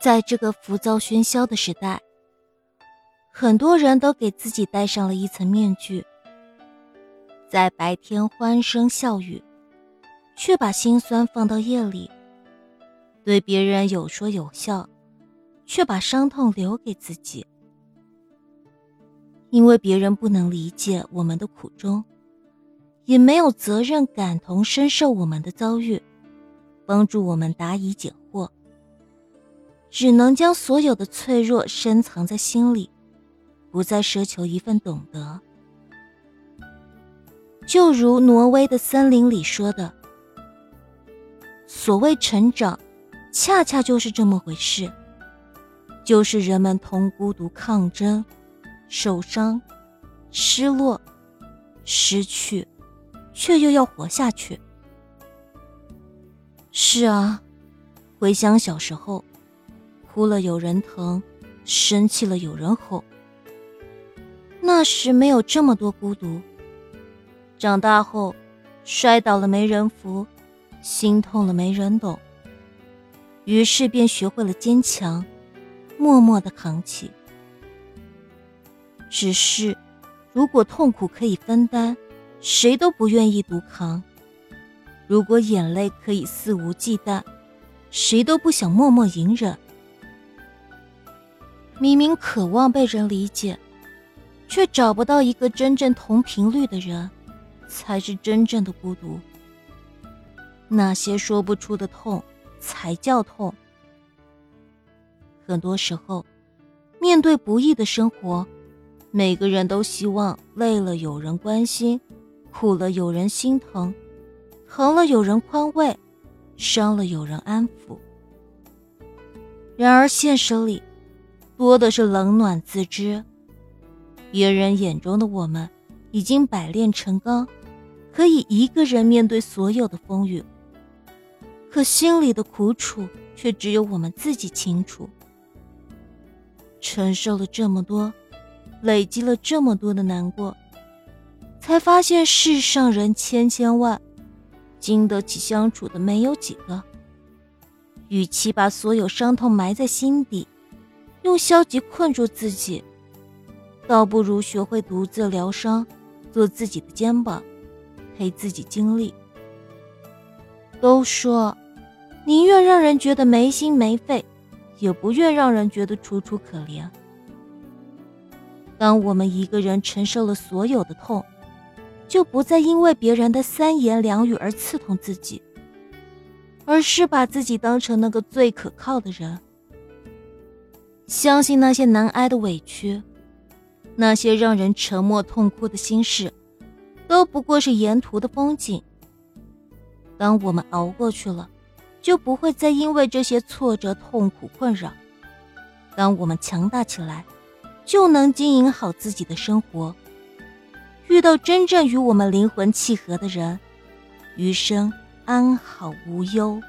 在这个浮躁喧嚣的时代，很多人都给自己戴上了一层面具，在白天欢声笑语，却把心酸放到夜里；对别人有说有笑，却把伤痛留给自己。因为别人不能理解我们的苦衷，也没有责任感同身受我们的遭遇，帮助我们答疑解惑。只能将所有的脆弱深藏在心里，不再奢求一份懂得。就如挪威的森林里说的：“所谓成长，恰恰就是这么回事，就是人们同孤独抗争，受伤、失落、失去，却又要活下去。”是啊，回想小时候。哭了有人疼，生气了有人哄。那时没有这么多孤独。长大后，摔倒了没人扶，心痛了没人懂。于是便学会了坚强，默默的扛起。只是，如果痛苦可以分担，谁都不愿意独扛；如果眼泪可以肆无忌惮，谁都不想默默隐忍。明明渴望被人理解，却找不到一个真正同频率的人，才是真正的孤独。那些说不出的痛，才叫痛。很多时候，面对不易的生活，每个人都希望累了有人关心，苦了有人心疼，疼了有人宽慰，伤了有人安抚。然而现实里，多的是冷暖自知。别人眼中的我们，已经百炼成钢，可以一个人面对所有的风雨。可心里的苦楚，却只有我们自己清楚。承受了这么多，累积了这么多的难过，才发现世上人千千万，经得起相处的没有几个。与其把所有伤痛埋在心底。用消极困住自己，倒不如学会独自疗伤，做自己的肩膀，陪自己经历。都说，宁愿让人觉得没心没肺，也不愿让人觉得楚楚可怜。当我们一个人承受了所有的痛，就不再因为别人的三言两语而刺痛自己，而是把自己当成那个最可靠的人。相信那些难挨的委屈，那些让人沉默痛哭的心事，都不过是沿途的风景。当我们熬过去了，就不会再因为这些挫折痛苦困扰。当我们强大起来，就能经营好自己的生活，遇到真正与我们灵魂契合的人，余生安好无忧。